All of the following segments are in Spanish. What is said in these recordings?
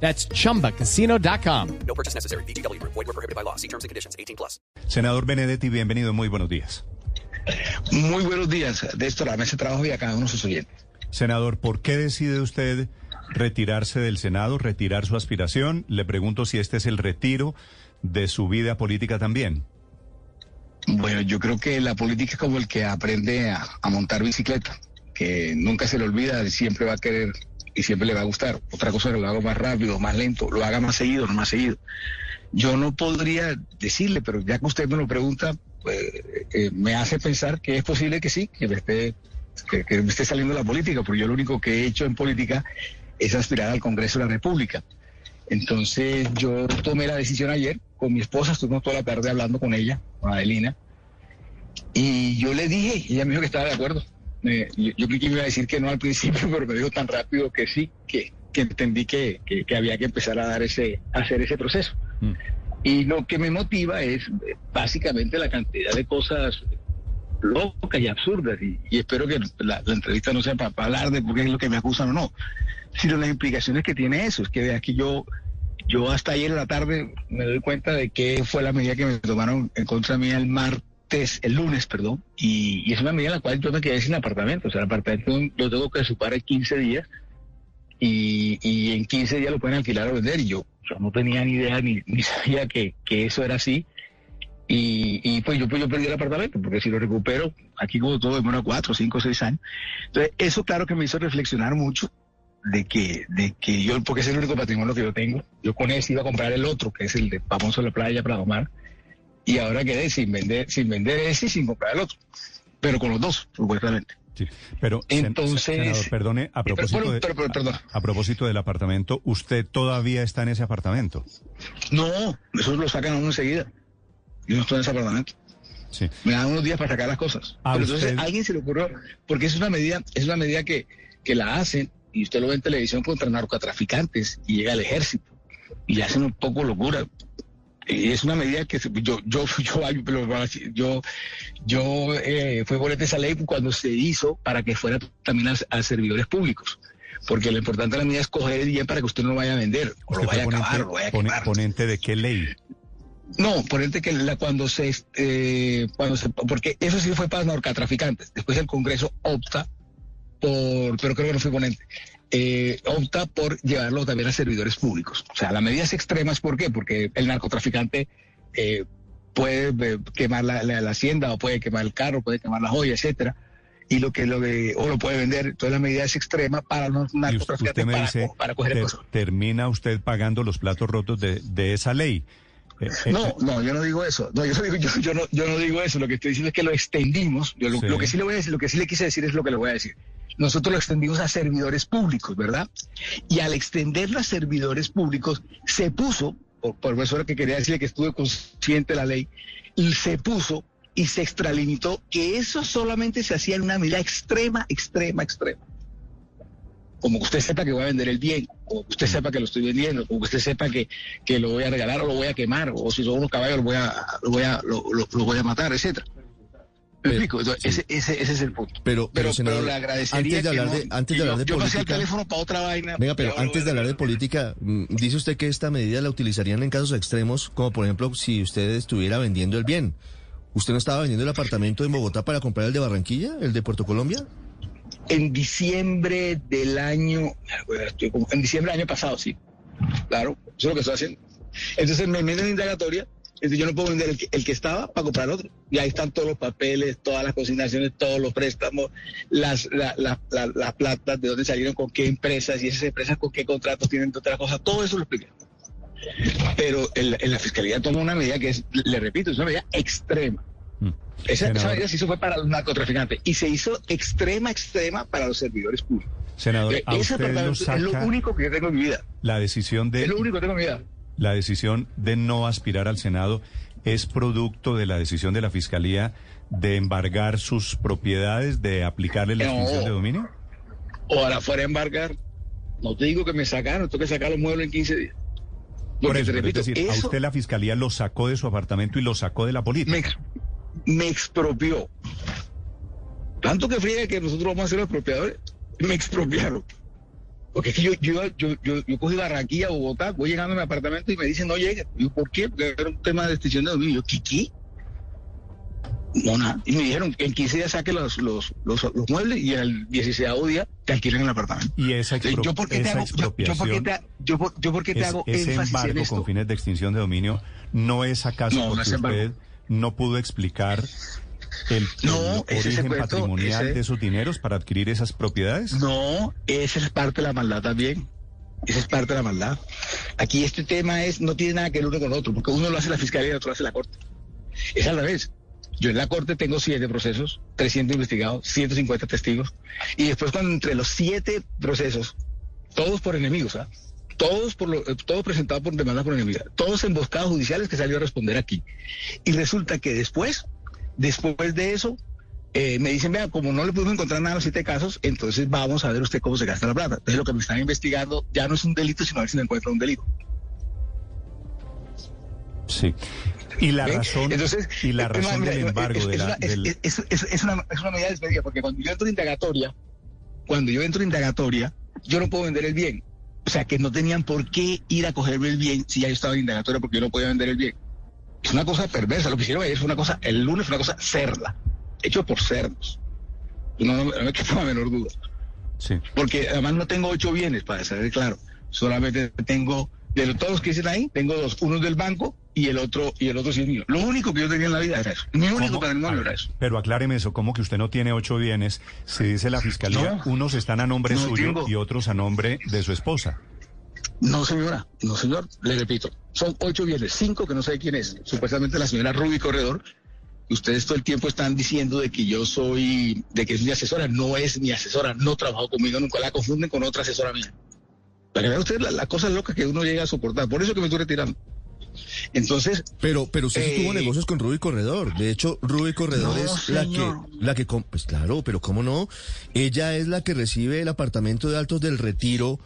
That's chumbacasino.com. No purchase necessary. BGW. Void were prohibited by law. See terms and conditions. 18 plus. Senador Benedetti, bienvenido. Muy buenos días. Muy buenos días. De esto, la mesa de trabajo y a cada uno de sus oyentes. Senador, ¿por qué decide usted retirarse del Senado, retirar su aspiración? Le pregunto si este es el retiro de su vida política también. Bueno, yo creo que la política es como el que aprende a, a montar bicicleta, que nunca se le olvida, siempre va a querer y siempre le va a gustar. Otra cosa que lo haga más rápido, más lento, lo haga más seguido, no más seguido. Yo no podría decirle, pero ya que usted me lo pregunta, pues, eh, me hace pensar que es posible que sí, que me esté, que, me esté saliendo de la política, porque yo lo único que he hecho en política es aspirar al Congreso de la República. Entonces yo tomé la decisión ayer con mi esposa, estuvimos toda la tarde hablando con ella, con Adelina, y yo le dije, ella me dijo que estaba de acuerdo. Eh, yo, yo creí que iba a decir que no al principio, pero me dijo tan rápido que sí, que, que entendí que, que, que había que empezar a dar ese, a hacer ese proceso. Mm. Y lo que me motiva es eh, básicamente la cantidad de cosas locas y absurdas. Y, y espero que la, la entrevista no sea para, hablar de por qué es lo que me acusan o no, sino las implicaciones que tiene eso. Es que de aquí yo, yo hasta ayer en la tarde me doy cuenta de que fue la medida que me tomaron en contra mía el martes, el lunes, perdón, y, y es una medida en la cual yo me quedé sin apartamento. O sea, el apartamento lo tengo que ocupar en 15 días y, y en 15 días lo pueden alquilar o vender. Y yo, yo no tenía ni idea ni, ni sabía que, que eso era así. Y, y pues yo pues yo perdí el apartamento, porque si lo recupero, aquí como todo demora cuatro, cinco, seis años. Entonces, eso claro que me hizo reflexionar mucho de que, de que yo, porque es el único patrimonio que yo tengo, yo con ese iba a comprar el otro, que es el de Famoso la Playa, Prado Mar, y ahora quedé sin vender, sin vender ese y sin comprar el otro. Pero con los dos, supuestamente. Sí, pero Entonces- senador, perdone, a propósito, Pero- de- pero- pero- perdón. a, a propósito del apartamento, ¿usted todavía está en ese apartamento? No, eso lo sacan a uno enseguida. Yo no estoy en ese apartamento. Sí. me dan unos días para sacar las cosas. ¿A Pero entonces usted? a alguien se le ocurrió, porque es una medida, es una medida que, que la hacen, y usted lo ve en televisión contra narcotraficantes, y llega el ejército, y hacen un poco locura. Y es una medida que yo, yo, yo, yo, yo, yo eh, fui por esa ley cuando se hizo para que fuera también a, a servidores públicos. Porque lo importante de la medida es coger el bien para que usted no lo vaya a vender, o ¿Usted lo vaya a acabar, o lo vaya a quemar. ponente de qué ley? No, ponente que la, cuando se, eh, cuando se, porque eso sí fue para narcotraficantes. Después el Congreso opta por, pero creo que no fue ponente, eh, opta por llevarlo también a servidores públicos. O sea, las medidas extremas, ¿por qué? Porque el narcotraficante eh, puede eh, quemar la, la- la hacienda o puede quemar el carro, puede quemar la joya, etcétera. Y lo que lo de, o lo puede vender. Entonces la medida es extrema para los narcotraficantes usted me para, dice, para coger ter- cosas. termina usted pagando los platos rotos de, de esa ley. Eh, eh, No, no, yo no digo eso. No, yo, no digo, yo, yo no, yo no digo eso. Lo que estoy diciendo es que lo extendimos. Yo lo, Sí. lo que sí le voy a decir, lo que sí le quise decir es lo que le voy a decir. Nosotros lo extendimos a servidores públicos, ¿verdad? Y al extenderlo a servidores públicos, se puso, por, por eso que quería decirle que estuve consciente de la ley, se puso y se extralimitó que eso solamente se hacía en una medida extrema, extrema, extrema. Como que usted sepa que voy a vender el bien, o que usted sepa que lo estoy vendiendo, o que usted sepa que, que lo voy a regalar o lo voy a quemar, o si son unos caballos lo voy a, lo voy a matar, etcétera. ¿Me Pero- explico? Entonces, ese, ese, ese es el punto. Pero, pero, Pero, senador, pero le agradecería antes de que hablar no- de, antes que de hablar de yo, yo pasé el política, teléfono para otra vaina. venga, pero antes de hablar de política, mm, dice usted que esta medida la utilizarían en casos extremos, como por ejemplo si usted estuviera vendiendo el bien. ¿Usted no estaba vendiendo el apartamento en Bogotá para comprar el de Barranquilla, el de Puerto Colombia? En diciembre del año, en diciembre del año pasado, sí. Claro, eso es lo que estoy haciendo. Entonces me meten en indagatoria, entonces yo no puedo vender el que, el que estaba para comprar otro. Y ahí están todos los papeles, todas las consignaciones, todos los préstamos, las, la- la- la- las platas, de dónde salieron, con qué empresas, y esas empresas con qué contratos tienen, otra cosa, todo eso lo expliqué. Pero en, en la fiscalía toma una medida que es, le repito, es una medida extrema. Mm. Esa, esa medida se hizo fue para los narcotraficantes y se hizo extrema, extrema para los servidores públicos. senador, Eh, a Ese usted lo apartamento es lo único que yo tengo en mi vida. la decisión de Es lo único que tengo en mi vida. La decisión de no aspirar al Senado es producto de la decisión de la Fiscalía de embargar sus propiedades, de aplicarle la No. extinción de dominio? Ahora fuera a embargar, no te digo que me sacaron, tengo que sacar los muebles en 15 días. Por Porque eso, te pero repito, es decir, a eso usted la Fiscalía lo sacó de su apartamento y lo sacó de la política. me, ex- me expropió. Tanto que friega que nosotros vamos a ser los expropiadores, me expropiaron. Porque es que yo, yo, yo, yo, yo cogí Barranquilla, Bogotá, voy llegando a mi apartamento y me dicen no llegue. Yo, ¿por qué? Porque era un tema de extinción de dominio. Yo, ¿qué, qué? No, nada. Y me dijeron que en 15 días saque los, los, los, los muebles y al 16 día te alquilen el apartamento. Y esa, yo por qué te hago, yo, yo por qué expropiación, te, yo, por- yo por qué te es- hago ese énfasis en embargo esto. con fines de extinción de dominio, ¿no es acaso No, no porque usted no pudo explicar el, No, el ese es el origen cuento, patrimonial ese- de esos dineros para adquirir esas propiedades? No, esa es parte de la maldad también. Esa es parte de la maldad. Aquí este tema es no tiene nada que ver uno con otro, porque uno lo hace la fiscalía y el otro lo hace la corte. Es al revés. Yo en la corte tengo siete procesos, 300 investigados, 150 testigos, y después cuando entre los siete procesos, todos por enemigos, ¿ah? todos por lo, todos presentados por demanda por enemigos, todos emboscados judiciales que salió a responder aquí. Y resulta que después, después de eso, eh, me dicen, vea, como no le pudimos encontrar nada en los siete casos, entonces vamos a ver usted cómo se gasta la plata. Entonces lo que me están investigando ya no es un delito, sino a ver si me encuentran un delito. Sí. Y la ¿Ven? razón, Entonces, y la eh, razón del embargo es, de es la, una, es- del- es- es- es una, es una medida de despedida, porque cuando yo entro en indagatoria, cuando yo entro en indagatoria, yo no puedo vender el bien. O sea, que no tenían por qué ir a cogerme el bien si ya yo estaba en indagatoria porque yo no podía vender el bien. Es una cosa perversa. Lo que hicieron ayer fue una cosa, el lunes fue una cosa cerda, hecho por cerdos. No, no, no me queda la menor duda. sí. Porque además no tengo ocho bienes, para ser claro. Solamente tengo, de todos los que dicen ahí, tengo dos. Uno es del banco y el otro, y el otro sí es mío. Lo único que yo tenía en la vida era eso. Mi único ¿Cómo? patrimonio ver, era eso. Pero acláreme eso, ¿cómo que usted no tiene ocho bienes? Si dice la fiscalía, No. unos están a nombre No suyo tengo. y otros a nombre de su esposa. No, señora, no, señor, le repito, son ocho bienes, cinco que no sé quién es, supuestamente la señora Ruby Corredor. Ustedes todo el tiempo están diciendo de que yo soy, de que es mi asesora, no es mi asesora, no trabajo conmigo, nunca la confunden con otra asesora mía. Para que vean ustedes la, la cosa loca que uno llega a soportar, por eso que me estoy retirando. Entonces, Pero, pero usted sí Eh, tuvo negocios con Ruby Corredor. De hecho, Ruby Corredor No, es la que, la que, pues claro, pero cómo no. Ella es la que recibe el apartamento de Altos del Retiro.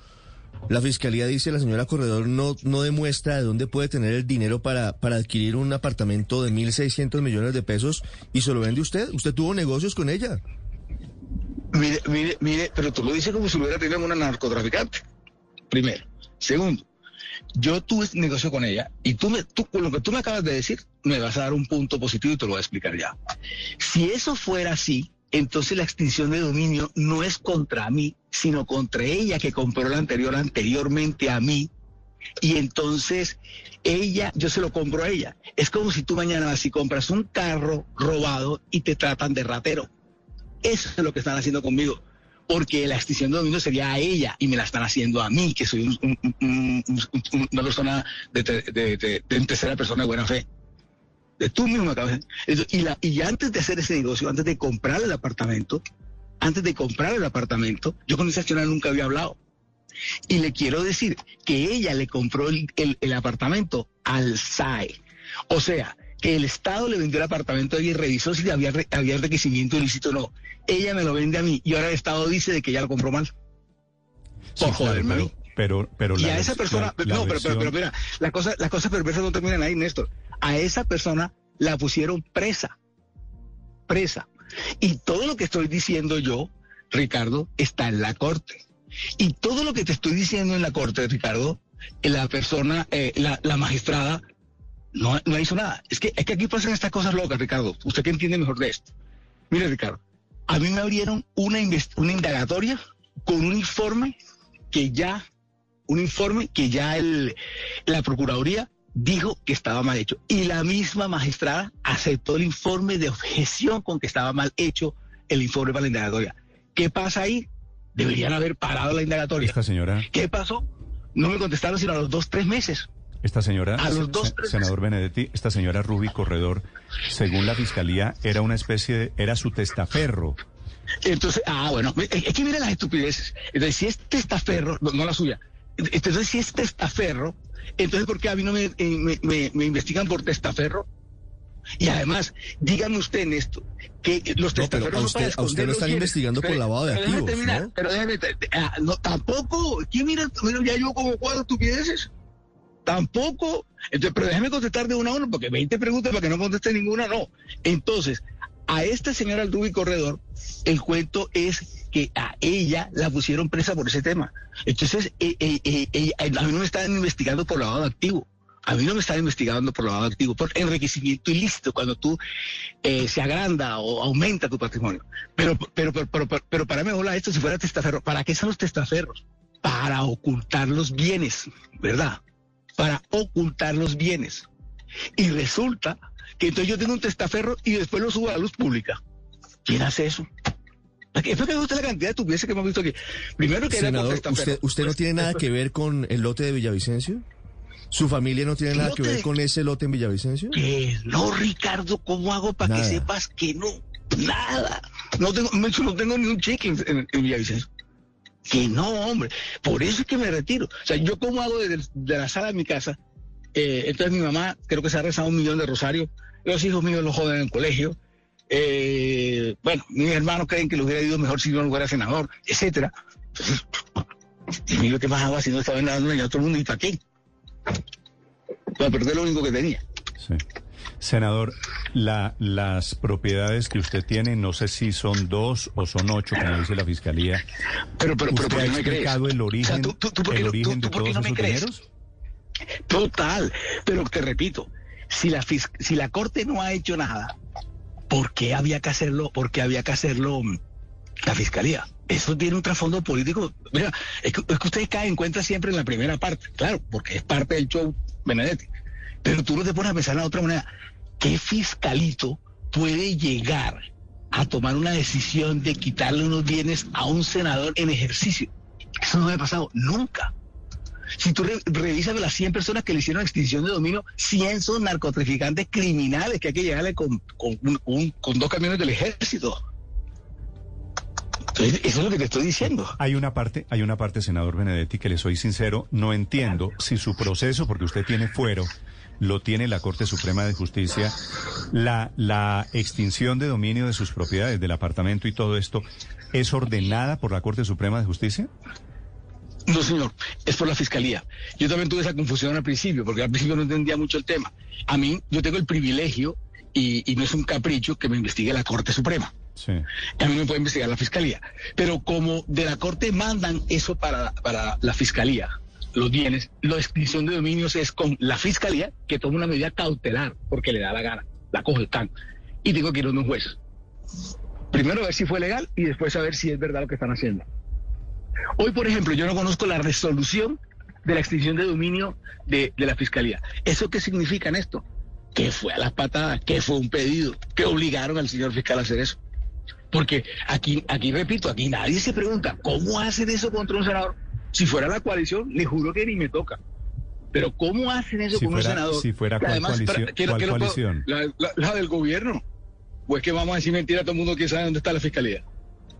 La fiscalía dice la señora Corredor no, no demuestra de dónde puede tener el dinero para, para adquirir un apartamento de 1.600 millones de pesos y se lo vende usted. Usted tuvo negocios con ella. Mire, mire, mire, pero tú lo dices como si lo hubiera tenido una narcotraficante. Primero. Segundo, yo tuve negocio con ella y tú, me, tú, con lo que tú me acabas de decir, me vas a dar un punto positivo y te lo voy a explicar ya. Si eso fuera así, entonces la extinción de dominio no es contra mí, sino contra ella que compró la anterior anteriormente a mí. Y entonces ella, yo se lo compro a ella. Es como si tú mañana y compras un carro robado y te tratan de ratero. Eso es lo que están haciendo conmigo. Porque la extinción de dominio sería a ella y me la están haciendo a mí, que soy un- un- un- un- un- una persona de, de- de- de tercera persona de buena fe. De tú mismo Eso- y, la, y antes de hacer ese negocio, antes de comprar el apartamento, antes de comprar el apartamento, yo con esa señora nunca había hablado. Y le quiero decir que ella le compró el, el- el apartamento al SAE. O sea, que el Estado le vendió el apartamento a ella y revisó si había, había requisimiento ilícito o no. Ella me lo vende a mí y ahora el Estado dice de que ella lo compró mal. Sí, Por claro, joderme mí. pero, pero, pero Y la a esa persona, la- la no, pero, pero, mira, la cosa, las cosas perversas no terminan ahí, Néstor. A esa persona la pusieron presa, presa. Y todo lo que estoy diciendo yo, Ricardo, está en la corte. Y todo lo que te estoy diciendo en la corte, Ricardo, la persona, eh, la, magistrada, no, no hizo nada. Es que, es que aquí pasan estas cosas locas, Ricardo. Usted que entiende mejor de esto. Mire, Ricardo, a mí me abrieron una, una indagatoria con un informe que ya, un informe que ya el, la Procuraduría dijo que estaba mal hecho. Y la misma magistrada aceptó el informe de objeción con que estaba mal hecho el informe para la indagatoria. ¿Qué pasa ahí? Deberían haber parado la indagatoria. Esta señora, ¿Qué pasó? No me contestaron sino a los dos, tres meses. esta señora, A los dos, tres senador Benedetti, esta señora Ruby Corredor, según la fiscalía, era una especie de, era su testaferro. Entonces, ah, bueno, es que mira las estupideces. Entonces, si es testaferro, no, no la suya, entonces si es testaferro, entonces ¿por qué a mí no me, eh, me, me- me investigan por testaferro? Y además, dígame usted en esto, que los No, testaferros a no usted- para a usted esconder lo los están investigando por lavado de activos, terminar, ¿no? Pero déjame, ah, no, tampoco, ¿quién mira? mira, ya yo como cuatro estupideces. Tampoco. Entonces, pero déjeme contestar de una a una, porque 20 preguntas para que no conteste ninguna, no. Entonces, a esta señora Aldubi Corredor, el cuento es que a ella la pusieron presa por ese tema. Entonces, eh, eh, eh, a mí no me están investigando por lavado activo. A mí no me están investigando por lavado activo, por enriquecimiento ilícito, cuando tú se agranda o aumenta tu patrimonio. Pero, pero, pero, pero, pero, para mejor esto si fuera testaferro. ¿Para qué son los testaferros? Para ocultar los bienes, ¿verdad? Para ocultar los bienes. Y resulta que entonces yo tengo un testaferro y después lo subo a la luz pública. ¿Quién hace eso? Que me gusta la cantidad de que hemos visto aquí. Primero que era Senador, testaferro. ¿usted, ¿usted no tiene nada que ver con el lote de Villavicencio? ¿Su familia no tiene nada que ver con ese lote en Villavicencio? Que no, Ricardo, ¿cómo hago para que sepas que no? Nada. No tengo, no tengo ni un cheque en, en, en Villavicencio. Que no, hombre. Por eso es que me retiro. O sea, yo cómo hago desde de la sala de mi casa. Eh, entonces mi mamá creo que se ha rezado un millón de rosarios. Los hijos míos los joden en el colegio. Eh, bueno, mis hermanos creen que lo hubiera ido mejor si yo no fuera senador, etcétera. Entonces, y yo qué más hago si no estaba dando a todo el mundo y para qué. Para perder lo único que tenía. Sí. Senador, la, las propiedades que usted tiene, no sé si son dos o son ocho, como dice la fiscalía. Pero, pero, pero, ¿Usted ¿por ha qué no explicado el O origen, sea, ¿tú, tú, tú por qué el origen tú de todos no esos dineros? Total. Pero te repito, si la, si la Corte no ha hecho nada, ¿por qué había que hacerlo? ¿Por qué había que hacerlo mm, la Fiscalía? Eso tiene un trasfondo político. Mira, es que, es que ustedes caen en cuenta siempre en la primera parte, claro, porque es parte del show Benedetti. Pero tú no te pones a pensar de otra manera. ¿Qué fiscalito puede llegar a tomar una decisión de quitarle unos bienes a un senador en ejercicio? Eso no me ha pasado nunca. Si tú re- revisas las 100 personas que le hicieron extinción de dominio, 100 son narcotraficantes criminales que hay que llegarle con, con, dos camiones del ejército. Eso es lo que te estoy diciendo. Hay una parte, hay una parte, senador Benedetti, que le soy sincero, no entiendo si su proceso, porque usted tiene fuero, lo tiene la Corte Suprema de Justicia, la, la extinción de dominio de sus propiedades, del apartamento y todo esto, ¿es ordenada por la Corte Suprema de Justicia? No, señor, es por la fiscalía. Yo también tuve esa confusión al principio, porque al principio no entendía mucho el tema. A mí, yo tengo el privilegio, y, y no es un capricho, que me investigue la Corte Suprema. Sí. A mí me puede investigar la fiscalía. Pero como de la corte mandan eso para, para la fiscalía, los bienes, la extinción de dominios es con la fiscalía que toma una medida cautelar porque le da la gana, la coge el can. Y tengo que ir a un juez. Primero a ver si fue legal y después a ver si es verdad lo que están haciendo. Hoy, por ejemplo, yo no conozco la resolución de la extinción de dominio de, de la fiscalía. ¿Eso qué significa en esto? Que fue a las patadas, que fue un pedido, que obligaron al señor fiscal a hacer eso. Porque aquí, aquí repito, aquí nadie se pregunta cómo hacen eso contra un senador. Si fuera la coalición, le juro que ni me toca. Pero ¿cómo hacen eso Si con un fuera- senador? si fuera cuál además, coalición- para- que cuál coalición? la, la- la del gobierno. ¿O es que vamos a decir mentira a todo el mundo que sabe dónde está la fiscalía?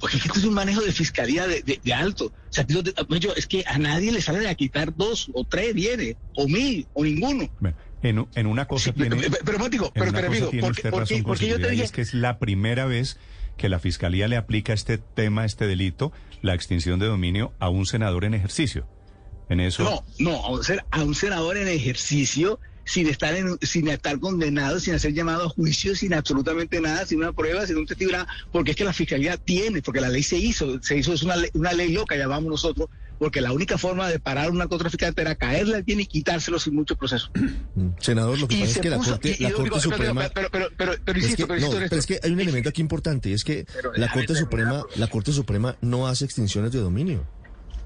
Porque es que esto es un manejo de fiscalía de, de- de alto. O sea, yo- es que a nadie le sale a quitar dos o tres bienes, o mil, o ninguno. Bueno, en, en una cosa Sí, tiene... pero, pero, pero, una pero, amigo, tiene porque, usted porque- razón porque yo te dije, es que es la primera vez que la Fiscalía le aplica este tema, este delito, la extinción de dominio a un senador en ejercicio. En eso... No, no, a un, ser- a un senador en ejercicio sin estar en, sin estar condenado, sin hacer llamado a juicio, sin absolutamente nada, sin una prueba, sin un testigo, nada, porque es que la fiscalía tiene, porque la ley se hizo, se hizo, es una ley, una ley loca, llamamos nosotros, porque la única forma de parar a un narcotraficante era caerle al bien y quitárselo sin mucho proceso. Mm, Senador, lo que Y pasa es que la Corte, y- y la Corte Suprema... Pero, pero, pero, pero, Es insisto, que, pero no, es que hay un elemento aquí importante, es que la Corte Suprema, la Corte Suprema no hace extinciones de dominio.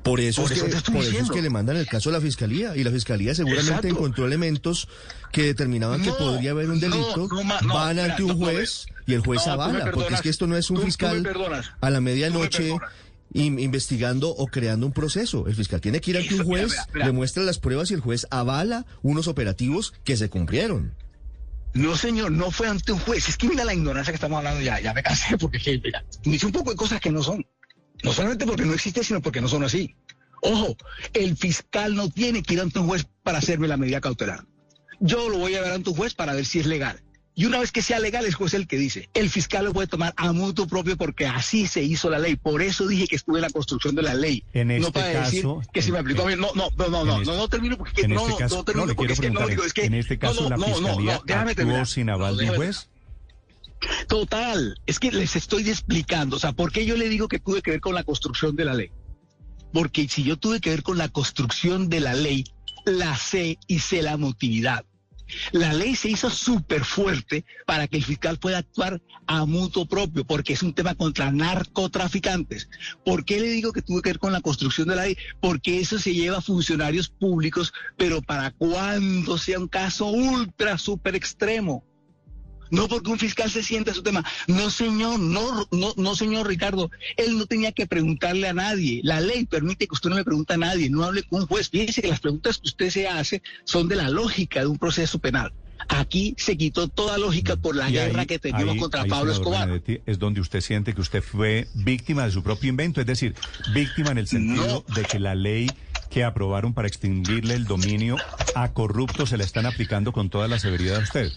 Por eso, Por es, eso que, por eso es que le mandan el caso a la Fiscalía y la Fiscalía seguramente Exacto. encontró elementos que determinaban que podría haber un delito, no, ma- no, van ante un juez y el juez avala, porque es que esto no es un tú- fiscal a la medianoche investigando o creando un proceso. El fiscal tiene que ir ante un mira, juez, mira, mira. le muestra las pruebas y el juez avala unos operativos que se cumplieron. No, señor, no fue ante un juez. Es que mira la ignorancia que estamos hablando ya. Ya me cansé porque que, mira, me hice un poco de cosas que no son. No solamente porque no existe, sino porque no son así. Ojo, el fiscal no tiene que ir ante un juez para hacerme la medida cautelar. Yo lo voy a ver ante un juez para ver si es legal. Y una vez que sea legal, el juez es el que dice. El fiscal lo puede tomar a mutuo propio porque así se hizo la ley. Por eso dije que estuve en la construcción de la ley. En no este para decir caso, que se me aplicó a mí. No, no, no, no, no, no, este- no termino porque no, este no, caso, no termino no, porque quiero es que no, digo, es que en este caso no, la no, no, no, fiscalía no, déjame actuó terminar. sin aval No, de un juez. Total, es que les estoy explicando, o sea, ¿por qué yo le digo que tuve que ver con la construcción de la ley? Porque si yo tuve que ver con la construcción de la ley, la sé y sé la motividad. La ley se hizo súper fuerte para que el fiscal pueda actuar a mutuo propio, porque es un tema contra narcotraficantes. ¿Por qué le digo que tuve que ver con la construcción de la ley? Porque eso se lleva a funcionarios públicos, pero para cuando sea un caso ultra, súper extremo. No porque un fiscal se siente a su tema. No, señor, no, no, no, señor Ricardo. Él no tenía que preguntarle a nadie. La ley permite que usted no le pregunte a nadie, no hable con un juez. Fíjese que las preguntas que usted se hace son de la lógica de un proceso penal. Aquí se quitó toda lógica por la Y guerra ahí- que teníamos ahí- contra ahí, Pablo Escobar. Benedetti, es donde usted siente que usted fue víctima de su propio invento, es decir, víctima en el sentido de que la ley que aprobaron para extinguirle el dominio a corruptos se la están aplicando con toda la severidad a usted.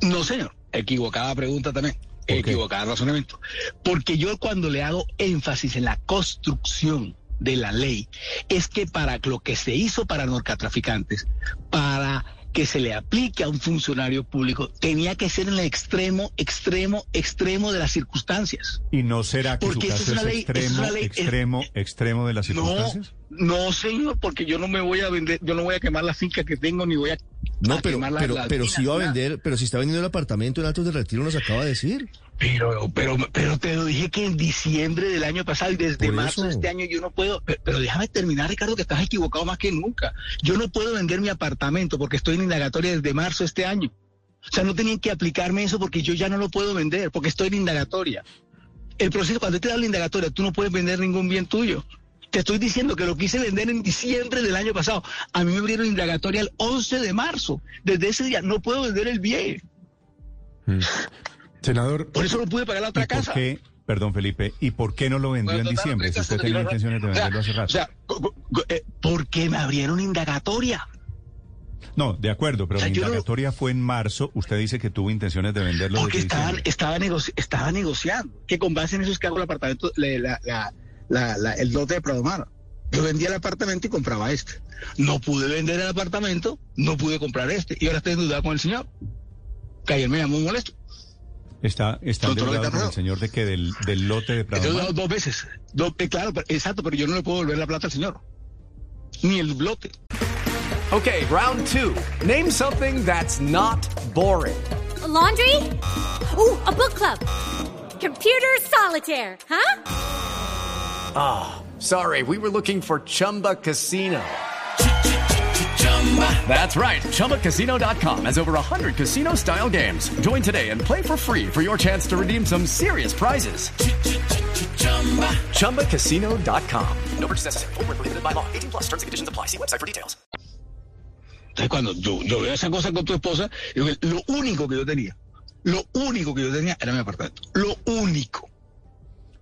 No, señor. Equivocada pregunta también. Equivocada razonamiento. Porque yo cuando le hago énfasis en la construcción de la ley, es que para lo que se hizo para narcotraficantes, para que se le aplique a un funcionario público, tenía que ser en el extremo, extremo, extremo de las circunstancias. ¿Y no será que Porque su caso es una ley- eso es extremo, una ley- extremo, extremo de las No, circunstancias? no, señor, porque yo no me voy a vender, yo no voy a quemar la finca que tengo, ni voy a, No, pero, pero, las pero minas, si iba a vender, pero si está vendiendo el apartamento en Altos de Retiro, nos acaba de decir. Pero, pero, pero te lo dije que en diciembre del año pasado y desde marzo de este año yo no puedo. Pero, pero déjame terminar, Ricardo, que estás equivocado más que nunca. Yo no puedo vender mi apartamento porque estoy en indagatoria desde marzo de este año. O sea, no tenían que aplicarme eso porque yo ya no lo puedo vender porque estoy en indagatoria. El proceso, cuando te da la indagatoria, tú no puedes vender ningún bien tuyo. Te estoy diciendo que lo quise vender en diciembre del año pasado. A mí me abrieron indagatoria el 11 de marzo. Desde ese día no puedo vender el bien. Senador, Por eso no pude pagar la ¿Y otra por casa. qué, perdón Felipe, y por qué no lo vendió en diciembre si usted tenía intenciones de venderlo hace rato? O sea, eh, porque me abrieron indagatoria. no, de acuerdo, pero o sea, la no- indagatoria fue en marzo, usted dice que tuvo intenciones de venderlo Porque desde estaba, negoci- estaba negociando. Que con base en eso es que hago el apartamento, la- la- la- la- la- el lote de Pradomar. Yo vendía el apartamento y compraba este. No pude vender el apartamento, no pude comprar este. Y ahora estoy endeudado con el señor. Que ayer me llamó molesto. Está, está endeudado con el señor de que del, del lote de Prado Mar. dos veces. Dos- eh, claro, pero- exacto, pero yo no le puedo volver la plata al señor. Ni el lote. Okay, round two. Name something that's not boring. A laundry? Ooh, a book club. Computer solitaire, huh? Ah, sorry, we were looking for Chumba Casino. That's right. ChumbaCasino.com has over 100 casino style games. Join today and play for free for your chance to redeem some serious prizes. ChumbaCasino.com. No purchase necessary. Where prohibited by law. 18 plus terms and conditions apply. See website for details. Entonces, cuando yo, yo veo esa cosa con tu esposa, digo, lo único que yo tenía, lo único que yo tenía era mi apartamento. Lo único.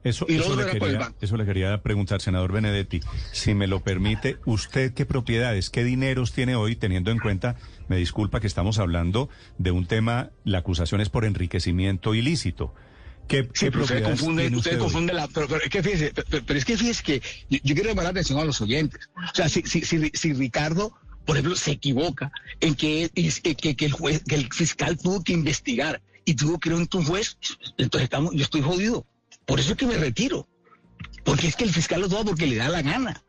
Eso, eso, le quería, eso le quería preguntar, senador Benedetti. Si me lo permite, ¿usted qué propiedades, qué dineros tiene hoy, teniendo en cuenta, me disculpa que estamos hablando de un tema, la acusación es por enriquecimiento ilícito? ¿Qué, Sí, qué pero usted hoy? confunden la. Pero, pero es que fíjese, pero, pero es que fíjese que yo, yo quiero llamar la atención a los oyentes. O sea, si, si, si, si Ricardo, por ejemplo, se equivoca en que, es- que, que el juez, que el fiscal tuvo que investigar y tuvo que ir ante un juez, entonces estamos, yo estoy jodido. Por eso es que me retiro. Porque es que el fiscal lo toma porque le da la gana.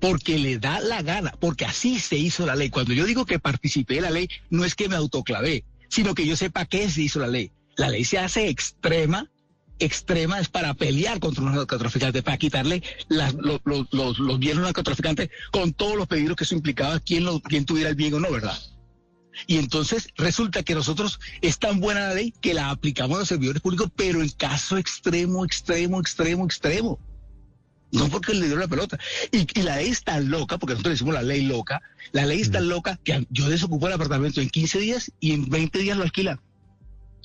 Porque le da la gana, porque así se hizo la ley. Cuando yo digo que participé de la ley, no es que me autoclavé, sino que yo sepa qué se hizo la ley. La ley se hace extrema, extrema es para pelear contra los narcotraficantes, para quitarle las- lo- lo- los, los bienes narcotraficantes con todos los peligros que eso implicaba, quién, lo, quién tuviera el bien o no, ¿verdad? Y entonces resulta que nosotros es tan buena la ley que la aplicamos a los servidores públicos, pero en caso extremo, extremo, extremo, extremo. No porque le dio la pelota. Y, y la ley es tan loca, porque nosotros le decimos la ley loca, la ley es tan loca que yo desocupo el apartamento en 15 días y en 20 días lo alquilan.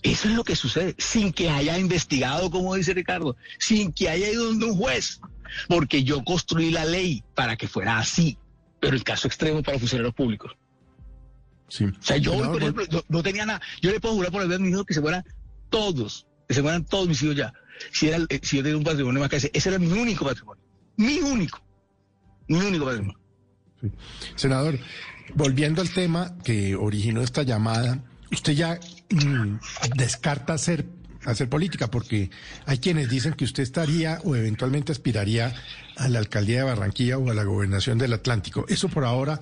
Eso es lo que sucede, sin que haya investigado, como dice Ricardo, sin que haya ido donde un juez, porque yo construí la ley para que fuera así, pero el caso extremo para los funcionarios públicos. Sí. O sea, yo Senador, por ejemplo, no, no tenía nada. Yo le puedo jurar por el mis hijos que se fueran todos, que se fueran todos mis hijos ya. Si, era, eh, si yo tenía un patrimonio más que ese, ese era mi único patrimonio. Mi único. Mi único patrimonio. Senador, volviendo al tema que originó esta llamada, usted ya mm, descarta hacer, hacer política, porque hay quienes dicen que usted estaría o eventualmente aspiraría a la alcaldía de Barranquilla o a la gobernación del Atlántico. ¿Eso por ahora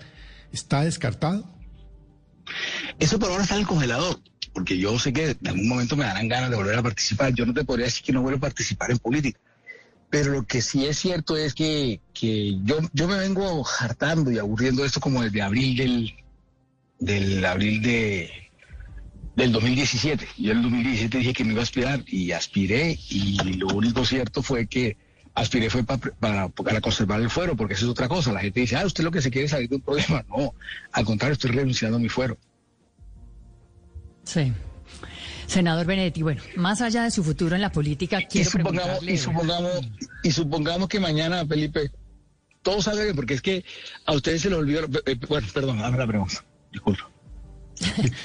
está descartado? Eso por ahora está en el congelador, porque yo sé que en algún momento me darán ganas de volver a participar. Yo no te podría decir que no vuelvo a participar en política. Pero lo que sí es cierto es que, que yo, yo me vengo hartando y aburriendo esto como desde abril del, del abril de, del 2017. Yo en el 2017 dije que me iba a aspirar y aspiré y lo único cierto fue que aspiré fue pa- para, para conservar el fuero, porque eso es otra cosa. La gente dice, ah, usted lo que se quiere es salir de un problema. No, al contrario, estoy renunciando a mi fuero. Sí. Senador Benedetti, bueno, más allá de su futuro en la política, y quiero supongamos, preguntarle... y supongamos, y supongamos que mañana, Felipe, todo salga bien, porque es que a ustedes se les olvidó. eh, Bueno, perdón, dame la pregunta. Disculpa.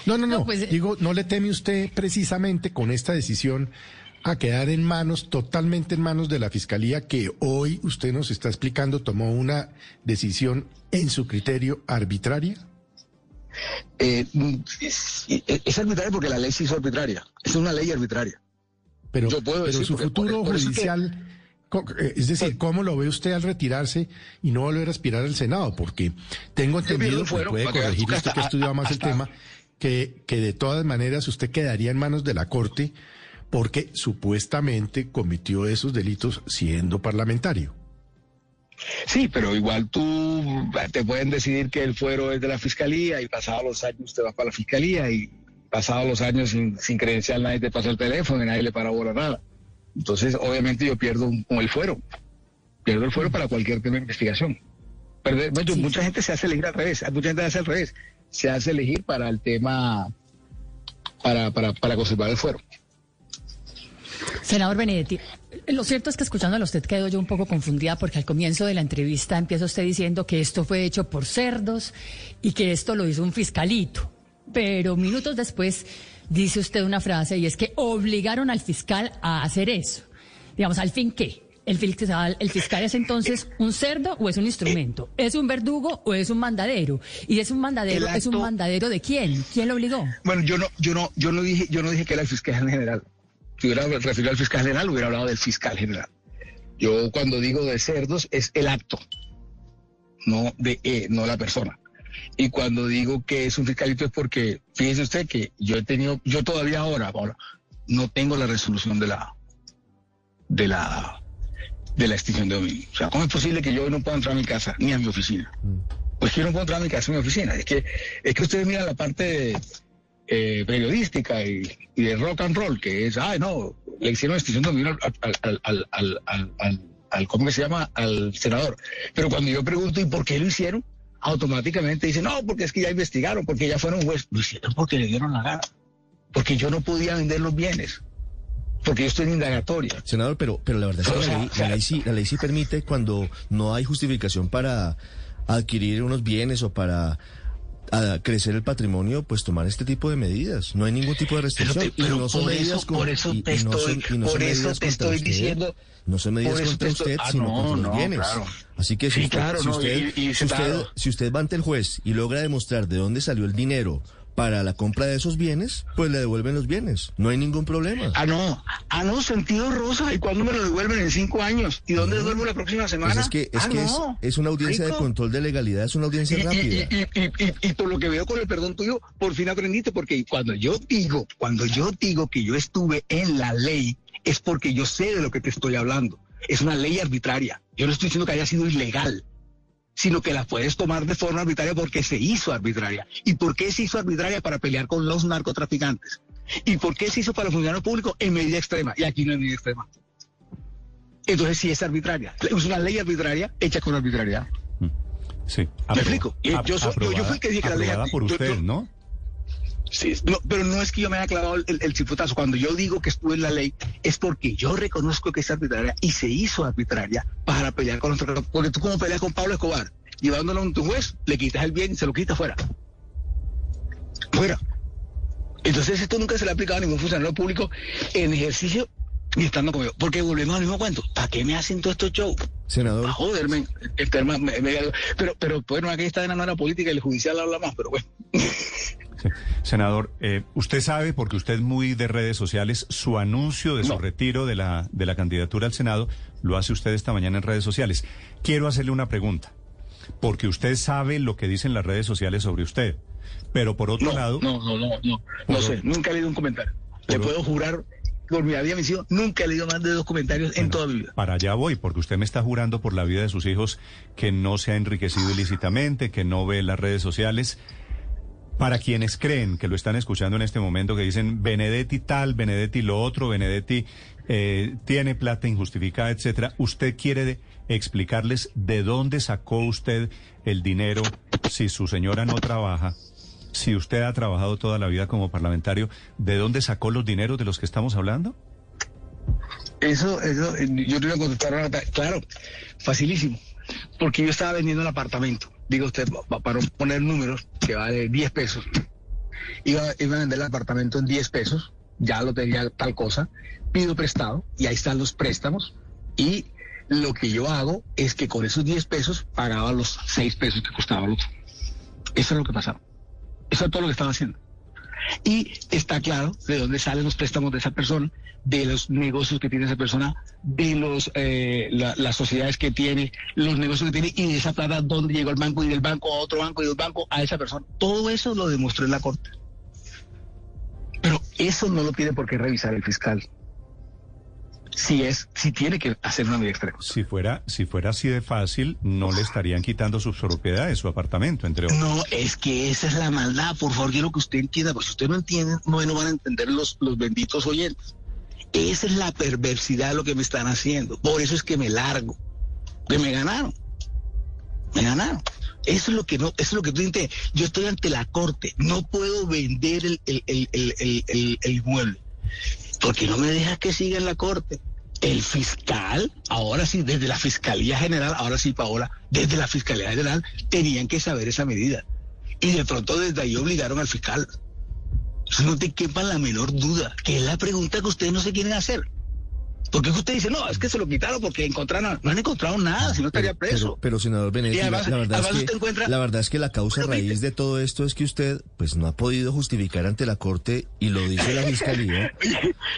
No, no, no. No, pues, eh. Digo, ¿no le teme usted precisamente con esta decisión a quedar en manos, totalmente en manos de la Fiscalía, que hoy usted nos está explicando tomó una decisión en su criterio arbitraria? Eh, mm, es, es arbitraria porque la ley se hizo arbitraria. Es una ley arbitraria. Pero, Yo puedo pero decir, su porque futuro por- por eso que- judicial, co- eh, es decir, ¿cómo lo ve usted al retirarse y no volver a aspirar al Senado? Porque tengo entendido, fuero, puede que corregir usted que que hasta- estudiado más el tema, que, que de todas maneras usted quedaría en manos de la Corte porque supuestamente cometió esos delitos siendo parlamentario. Sí, pero igual tú te pueden decidir que el fuero es de la fiscalía y pasados los años te vas para la fiscalía y pasados los años sin, sin credencial nadie te pasa el teléfono y nadie le para bola nada. Entonces, obviamente yo pierdo con el fuero. Pierdo el fuero para cualquier tema de investigación. Perder- bueno, Mucha gente se hace elegir al revés, mucha gente hace al revés. Se hace elegir para el tema, para, para, para conservar el fuero. Senador Benedetti, lo cierto es que escuchándolo a usted quedo yo un poco confundida porque al comienzo de la entrevista empieza usted diciendo que esto fue hecho por cerdos y que esto lo hizo un fiscalito. Pero minutos después dice usted una frase y es que obligaron al fiscal a hacer eso. Digamos, ¿al fin qué? ¿El fiscal, ¿El fiscal es entonces un cerdo o es un instrumento? ¿Es un verdugo o es un mandadero? ¿Y es un mandadero? ¿Es un mandadero de quién? ¿Quién lo obligó? Bueno, yo no, yo no, yo no dije, yo no dije que era el fiscal general. Si hubiera referido al fiscal general, hubiera hablado del fiscal general. Yo cuando digo de cerdos es el acto, no de eh, no la persona. Y cuando digo que es un fiscalito es porque fíjese usted que yo he tenido, yo todavía ahora, ahora no tengo la resolución de la de la de la extinción de dominio. O sea, ¿cómo es posible que yo no pueda entrar a mi casa ni a mi oficina? Pues que yo no puedo entrar a mi casa ni a mi oficina. Es que es que ustedes miran la parte de, eh, periodística y, y de rock and roll, que es, ay, no, le hicieron extinción de dominio al, al, al, al, al, ¿cómo se llama? Al senador. Pero cuando yo pregunto, ¿y por qué lo hicieron? Automáticamente dicen, no, porque es que ya investigaron, porque ya fueron juez. Lo hicieron porque le dieron la gana. Porque yo no podía vender los bienes. Porque yo estoy en indagatoria. Senador, pero, pero la verdad es que O sea, la ley, la ley sí, la ley sí permite cuando no hay justificación para adquirir unos bienes o para ah, crecer el patrimonio, pues tomar este tipo de medidas. No hay ningún tipo de restricción. Pero y no son por medidas eso- con- por eso y- te y no son- estoy- y no son por eso medidas te contra estoy usted. diciendo- No son medidas contra estoy- usted, ah, sino no, contra los no, bienes. claro. Así que si Sí, usted, claro, si no, usted, y- y si, usted, claro. si usted va ante el juez y logra demostrar de dónde salió el dinero para la compra de esos bienes, pues le devuelven los bienes. No hay ningún problema. Ah, no, ah, no, sentido rosa. ¿Y cuándo me lo devuelven? En cinco años. ¿Y dónde duermo la próxima semana? Pues es que, es, Ah, que no. es una audiencia de control de legalidad, es una audiencia Y, y- rápida. y- y- y- y por lo que veo con el perdón tuyo, por fin aprendiste, porque cuando yo digo, cuando yo digo que yo estuve en la ley, es porque yo sé de lo que te estoy hablando. Es una ley arbitraria. Yo no estoy diciendo que haya sido ilegal, sino que la puedes tomar de forma arbitraria porque se hizo arbitraria. ¿Y por qué se hizo arbitraria? Para pelear con los narcotraficantes. ¿Y por qué se hizo para el funcionario público? En medida extrema. Y aquí no hay medida extrema. Entonces sí es arbitraria. Es una ley arbitraria hecha con arbitrariedad. Sí. ¿Me explico? Apro- yo soy- yo- yo fui el que dije que la ley- por usted, yo- ¿no? Sí, no, pero no es que yo me haya clavado el, el, chifutazo. Cuando yo digo que estuve en la ley, es porque yo reconozco que es arbitraria y se hizo arbitraria para pelear con otro. Porque tú, como peleas con Pablo Escobar, llevándolo a un juez, le quitas el bien y se lo quitas fuera. fuera. Entonces esto nunca se le ha aplicado a ningún funcionario público en ejercicio y estando conmigo. Porque volvemos al mismo cuento. ¿Para qué me hacen todo estos shows? Senador. Para joderme. El tema, me- me- pero, pero bueno, aquí está en la política y el judicial habla más, pero bueno. Sí. Senador, eh, usted sabe, porque usted es muy de redes sociales, su anuncio de su No. retiro de la, de la candidatura al Senado lo hace usted esta mañana en redes sociales. Quiero hacerle una pregunta, porque usted sabe lo que dicen las redes sociales sobre usted, pero por otro No, lado... no, no, no, no. No sé, nunca he leído un comentario. Le puedo jurar por mi vida, mis hijos, nunca he leído más de dos comentarios en toda mi vida. Para allá voy, porque usted me está jurando por la vida de sus hijos que no se ha enriquecido ilícitamente, que no ve las redes sociales. Para quienes creen que lo están escuchando en este momento, que dicen Benedetti tal, Benedetti lo otro, Benedetti eh, tiene plata injustificada, etcétera, ¿usted quiere de- explicarles de dónde sacó usted el dinero si su señora no trabaja? Si usted ha trabajado toda la vida como parlamentario, ¿de dónde sacó los dineros de los que estamos hablando? Eso, eso, eh, yo te iba a contestar. Claro, facilísimo. Porque yo estaba vendiendo un apartamento. Digo usted, pa- para poner números, que vale 10 pesos. Iba, iba a vender el apartamento en 10 pesos. Ya lo tenía tal cosa. Pido prestado y ahí están los préstamos. Y lo que yo hago es que con esos 10 pesos pagaba los 6 pesos que costaba el otro. Eso es lo que pasaba. Eso es todo lo que estaba haciendo. Y está claro de dónde salen los préstamos de esa persona, de los negocios que tiene esa persona, de los eh, la- las sociedades que tiene, los negocios que tiene y de esa plata dónde llegó el banco y del banco a otro banco y del banco a esa persona. Todo eso lo demostró en la corte. Pero eso no lo tiene por qué revisar el fiscal. Si es, si tiene que hacer una medida extrema. Si fuera, si fuera así de fácil, no le estarían quitando sus propiedades, su apartamento, entre otros. No, es que esa es la maldad. Por favor, quiero que usted entienda, porque si usted no entiende, no, no van a entender los, los benditos oyentes. Esa es la perversidad de lo que me están haciendo. Por eso es que me largo. Que me ganaron. Me ganaron. Eso es lo que no, eso es lo que tú entiendes. Yo estoy ante la corte. No puedo vender el, el, el, el, el, el- el inmueble. Porque no me deja que siga en la corte. El fiscal, ahora sí, desde la Fiscalía General, ahora sí, Paola, desde la Fiscalía General, tenían que saber esa medida. Y de pronto desde ahí obligaron al fiscal. No te quepa la menor duda, que es la pregunta que ustedes no se quieren hacer. Porque es que usted dice, no, es que se lo quitaron porque encontraron, no han encontrado nada, si no estaría preso. Pero, pero, senador Benedetti, además- la, verdad es que, encuentra- la verdad es que la causa raíz de todo esto es que usted pues no ha podido justificar ante la Corte, y lo dice la Fiscalía,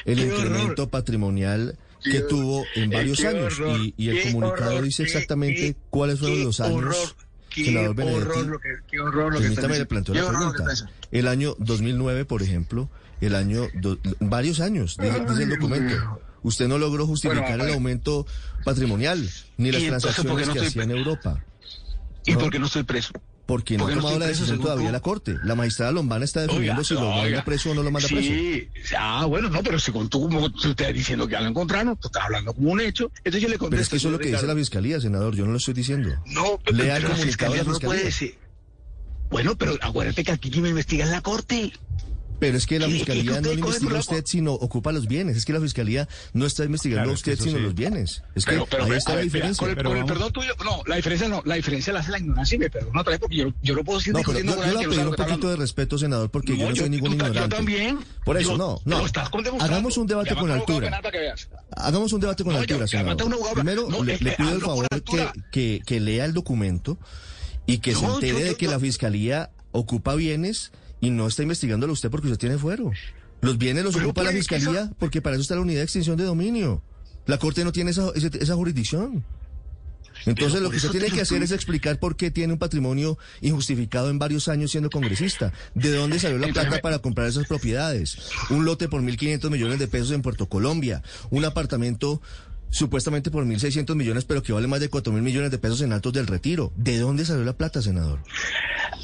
el incremento patrimonial que tuvo en Eh, varios años. horror, y, y el comunicado horror, dice exactamente qué- cuáles fueron los años. horror, qué Benedetti, horror lo que, qué horror lo que Permítame le planteo la pregunta. El año 2009, por ejemplo, el año, do- varios años, dice, dice el documento. Usted no logró justificar Bueno, el aumento patrimonial, ni las ¿Y entonces por qué transacciones no que hacía en Europa. ¿Y por qué no estoy preso? Porque no ha tomado la decisión todavía la Corte. La magistrada Lombana está definiendo Oiga, si lo oiga. manda preso o no lo manda preso. Sí, ah, bueno, no, pero según tú, como tú estás diciendo que ya lo encontraron, tú estás hablando como un hecho. Entonces yo le contesto. Pero es que eso es lo que dice la Fiscalía, senador. Yo no lo estoy diciendo. No, pero, Lea pero la fiscalía no puede decir. Bueno, pero acuérdate que aquí quien me investiga es la corte. Pero es que la ¿Y- y Fiscalía no le investiga a la- usted, sino ocupa los bienes. Es que la Fiscalía no está investigando Claro, a usted, sino sí. los bienes. Es que Pero, pero, ahí está la ver, mira, diferencia. Con el, Pero con el perdón tuyo, no, la diferencia no, la diferencia la hace la ignorancia y me perdona otra vez porque yo, yo no puedo seguir No, pero yo, discutiendo yo le alguien voy a que no pedir sabe un poquito de respeto, senador, porque yo No, no soy yo- ningún tú ta- yo ignorante. también. Por eso, Yo- no, no. Hagamos un debate con altura. Hagamos un debate con No, altura, senador. Primero, No, le, pido el favor que, altura. que, que lea el documento y que se No, entere de que la Fiscalía ocupa bienes y no está investigándolo usted porque usted tiene fuero. Los bienes los Pero ocupa la que Fiscalía eso- porque para eso está la unidad de extinción de dominio. La Corte no tiene esa, esa jurisdicción. Entonces lo que usted tiene que hacer es explicar por qué tiene un patrimonio injustificado en varios años siendo congresista. ¿De dónde salió la plata para comprar esas propiedades? Un lote por 1.500 millones de pesos en Puerto Colombia. Un apartamento supuestamente por 1.600 millones, pero que vale más de 4.000 millones de pesos en Altos del Retiro. ¿De dónde salió la plata, senador?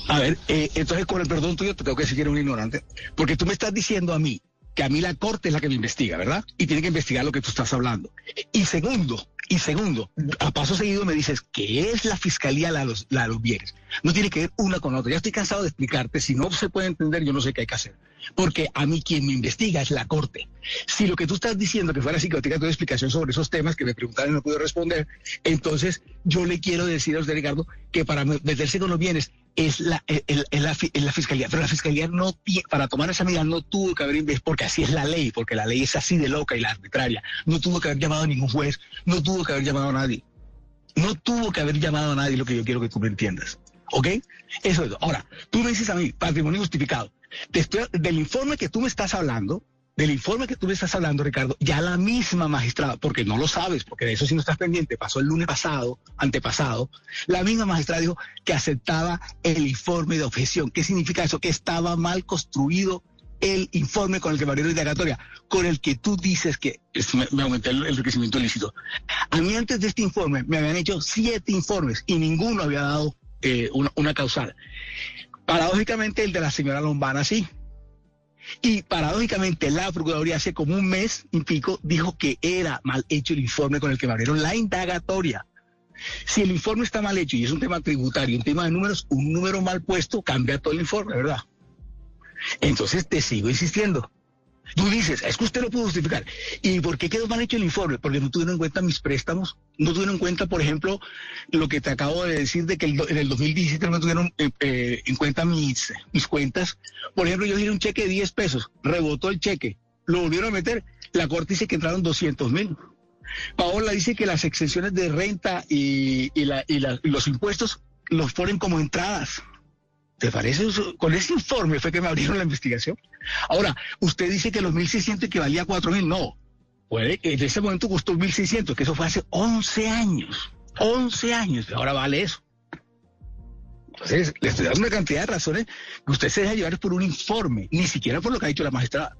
A ver, eh, entonces con el perdón tuyo te tengo que decir que eres un ignorante, porque tú me estás diciendo a mí que a mí la corte es la que me investiga, ¿verdad? Y tiene que investigar lo que tú estás hablando. Y segundo, y segundo, a paso seguido me dices que es la fiscalía la de los, la de los bienes. No tiene que ver una con la otra. Ya estoy cansado de explicarte. Si no se puede entender, yo no sé qué hay que hacer. Porque a mí quien me investiga es la corte. Si lo que tú estás diciendo que fuera psicótica, tu explicación sobre esos temas que me preguntaron y no pude responder, entonces yo le quiero decir a usted, Ricardo, que para meterse con los bienes es la, el- la, fi- la fiscalía, pero la fiscalía no para tomar esa medida no tuvo que haber inves- porque así es la ley, porque la ley es así de loca y la arbitraria. No tuvo que haber llamado a ningún juez, no tuvo que haber llamado a nadie. No tuvo que haber llamado a nadie, lo que yo quiero que tú me entiendas. ¿Ok? Eso es. Ahora, tú me dices a mí, patrimonio justificado. Del informe que tú me estás hablando, del informe que tú me estás hablando, Ricardo, ya la misma magistrada, porque no lo sabes, porque de eso sí no estás pendiente, pasó el lunes pasado, antepasado, la misma magistrada dijo que aceptaba el informe de objeción. ¿Qué significa eso? Que estaba mal construido el informe con el que abrieron la indagatoria, con el que tú dices que me aumenté el enriquecimiento ilícito. A mí antes de este informe me habían hecho siete informes y ninguno había dado eh, una, una causal. Paradójicamente el de la señora Lombana sí. Y paradójicamente la Procuraduría hace como un mes y pico dijo que era mal hecho el informe con el que me abrieron la indagatoria. Si el informe está mal hecho y es un tema tributario, un tema de números, un número mal puesto cambia todo el informe, ¿verdad? Entonces te sigo insistiendo. Tú dices, es que usted lo pudo justificar. ¿Y por qué quedó mal hecho el informe? Porque no tuvieron en cuenta mis préstamos, no tuvieron en cuenta, por ejemplo, lo que te acabo de decir de que el en el 2017 no tuvieron eh, eh, en cuenta mis, mis cuentas. Por ejemplo, yo di un cheque de 10 pesos, rebotó el cheque, lo volvieron a meter, la corte dice que entraron 200 mil. Paola dice que las exenciones de renta y, y la- y la- los impuestos los ponen como entradas. ¿Te parece? Con ese informe fue que me abrieron la investigación. Ahora, usted dice que los 1.600 equivalía a 4.000. No. Puede que en ese momento costó 1.600, que eso fue hace 11 años. 11 años. y Ahora vale eso. Entonces, le estoy dando una cantidad de razones que usted se deja llevar por un informe, ni siquiera por lo que ha dicho la magistrada.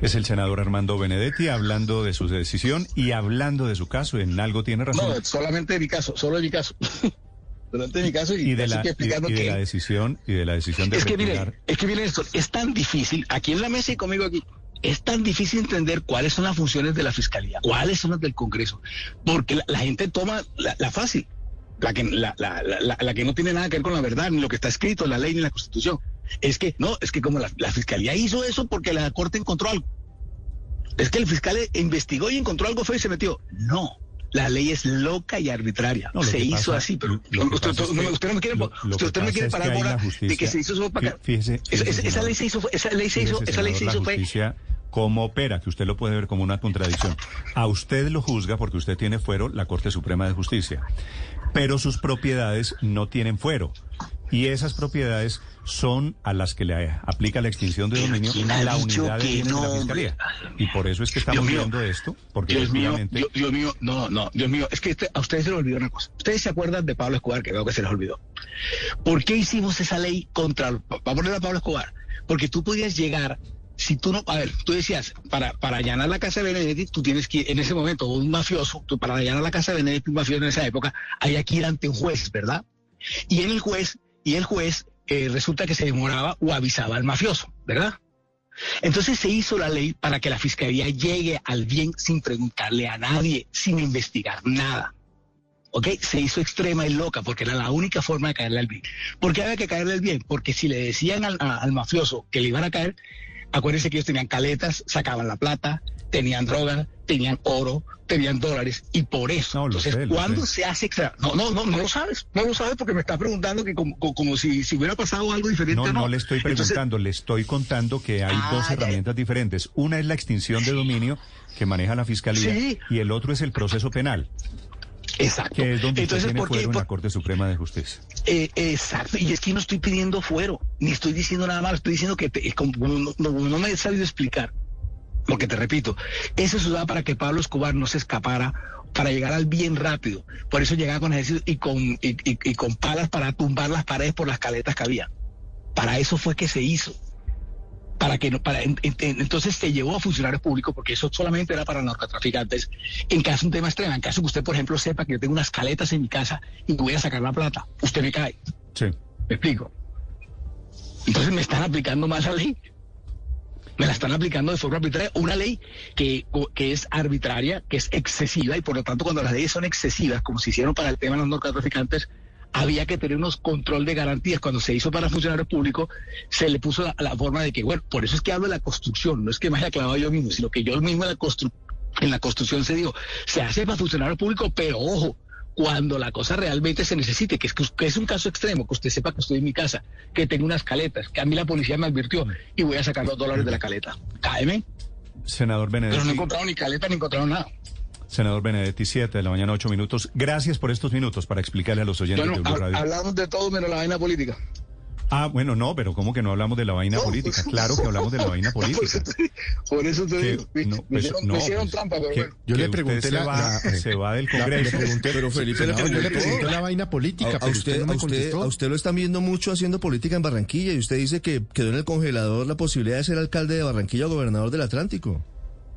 Es el senador Armando Benedetti hablando de su decisión y hablando de su caso. En algo tiene razón. No, solamente de mi caso, solo de mi caso. mi caso y, y de la, que y- explicando y de que- la decisión y de la decisión de Es que retirar. miren, es que miren esto, es tan difícil, aquí en la mesa y conmigo aquí, es tan difícil entender cuáles son las funciones de la fiscalía, cuáles son las del Congreso, porque la, la gente toma la, la fácil, la que, la, la, que no tiene nada que ver con la verdad, ni lo que está escrito en la ley ni en la Constitución. Es que, no, es que como la, la fiscalía hizo eso porque la Corte encontró algo. Es que el fiscal investigó y encontró algo feo y se metió. No. La ley es loca y arbitraria. No, se hizo pasa- así, pero lo usted, usted- usted no me quiere, usted, me quiere parar la de que se hizo eso para. Fíjese, Esa- fíjese, esa, ley se hizo, esa ley se hizo, Fíjese, esa ley se hizo fue. cómo opera, que usted lo puede ver como una contradicción. A usted lo juzga porque usted tiene fuero la Corte Suprema de Justicia, pero sus propiedades no tienen fuero. Y esas propiedades son a las que le aplica la extinción de dominio ¿quién ha la unidad de la? Fiscalía. Y por eso es que estamos mío. viendo esto, porque Dios mío, Dios, Dios mío, no, no, Dios mío, es que este- a ustedes se les olvidó una cosa. Ustedes se acuerdan de Pablo Escobar, que veo que se les olvidó. ¿Por qué hicimos esa ley contra, vamos a poner a Pablo Escobar? Porque tú podías llegar, si tú no, a ver, tú decías, para, para allanar la casa de Benedetti, tú tienes que ir, en ese momento, un mafioso, tú, para allanar la casa de Benedetti, un mafioso en esa época, había que ir ante un juez, ¿verdad? Y en el juez, y el juez eh, resulta que se demoraba o avisaba al mafioso, ¿verdad? Entonces se hizo la ley para que la fiscalía llegue al bien sin preguntarle a nadie, sin investigar nada. ¿Ok? Se hizo extrema y loca porque era la única forma de caerle al bien. ¿Por qué había que caerle al bien? Porque si le decían al, al mafioso que le iban a caer, acuérdense que ellos tenían caletas, sacaban la plata, tenían droga, tenían oro, tenían dólares y por eso. No, Entonces, sé, ¿cuándo se hace extra? No, no, no, no lo sabes. No lo sabes porque me estás preguntando que como, como- si, si hubiera pasado algo diferente. No, no le estoy Entonces, preguntando, le estoy contando que hay Ah, dos ya. herramientas diferentes. Una es la extinción de dominio que maneja la Fiscalía Sí. y el otro es el proceso penal, exacto. que es donde Entonces, usted tiene fuero en la Corte Suprema de Justicia. Eh, exacto, y es que no estoy pidiendo fuero, ni estoy diciendo nada malo, estoy diciendo que te- como no, no- no me he sabido explicar. Porque te repito, eso se usaba para que Pablo Escobar no se escapara, para llegar al bien rápido. Por eso llegaba con ejército y con, y, y- y con palas para tumbar las paredes por las caletas que había. Para eso fue que se hizo. Para que no, para, en- en- entonces se llevó a funcionarios públicos, porque eso solamente era para narcotraficantes, en caso de un tema extremo, en caso que usted, por ejemplo, sepa que yo tengo unas caletas en mi casa y voy a sacar la plata, usted me cae. Sí. ¿Me explico? Entonces me están aplicando más la ley. Me la están aplicando de forma arbitraria. Una ley que, que es arbitraria, que es excesiva, y por lo tanto cuando las leyes son excesivas, como se hicieron para el tema de los narcotraficantes, había que tener unos control de garantías. Cuando se hizo para funcionarios públicos, se le puso la, la forma de que, bueno, por eso es que hablo de la construcción, no es que me haya clavado yo mismo, sino que yo mismo en la, construcción se dijo, se hace para funcionarios públicos, pero ojo, cuando la cosa realmente se necesite, que es, que es un caso extremo, que usted sepa que estoy en mi casa, que tengo unas caletas, que a mí la policía me advirtió y voy a sacar los dólares de la caleta. Cáeme. Senador Benedetti. Pero no he encontrado ni caleta ni he encontrado nada. Senador Benedetti, 7 de la mañana, 8 minutos. Gracias por estos minutos para explicarle a los oyentes Bueno, de Blue Radio. hablamos de todo menos la vaina política. Ah, bueno, no, pero ¿cómo que no hablamos de la vaina política? Claro que hablamos de la vaina política. Por eso te digo, me, no, me pues, hicieron, no, me hicieron pues, trampa, pero que- bueno. Yo que le pregunté se la- va, la- se va del la- Congreso. le pregunté- Pero Felipe, Yo le no, pregunté- yo le no, pregunté no. la vaina política, A, a pero usted, usted no me usted, a usted lo están viendo mucho haciendo política en Barranquilla y usted dice que quedó en el congelador la posibilidad de ser alcalde de Barranquilla o gobernador del Atlántico.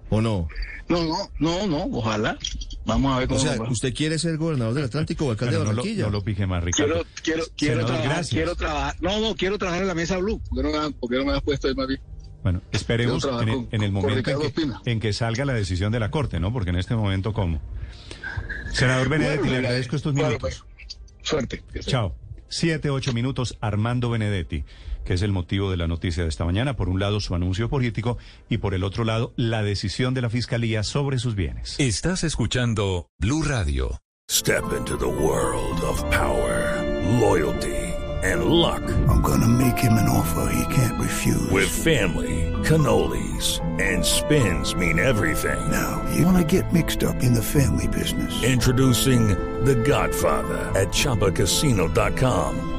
¿O no? No, no, no, no, ojalá. Vamos a ver O cómo sea, va. ¿usted quiere ser gobernador del Atlántico o alcalde Bueno, de no, lo, Barranquilla? no lo pije más, Ricardo. Quiero, quiero, quiero Senador, trabajar, gracias. quiero trabajar. No, no, quiero trabajar en la mesa Blue. ¿Por qué no me, han- por qué no me has puesto ahí más bien? Bueno, esperemos en el, con- en el con momento en que, Espina. en que salga la decisión de la Corte, ¿no? Porque en este momento, ¿cómo? Senador Benedetti, Bueno, le agradezco estos bueno, minutos. pues, suerte. sea. Chao. Siete, ocho minutos, Armando Benedetti, que es el motivo de la noticia de esta mañana. Por un lado, su anuncio político y por el otro lado, la decisión de la Fiscalía sobre sus bienes. Estás escuchando Blue Radio. Step into the world of power, loyalty, and luck. I'm gonna make him an offer he can't refuse. With family, cannolis, and spins mean everything. Now, you wanna get mixed up in the family business. Introducing The Godfather at ChumbaCasino.com.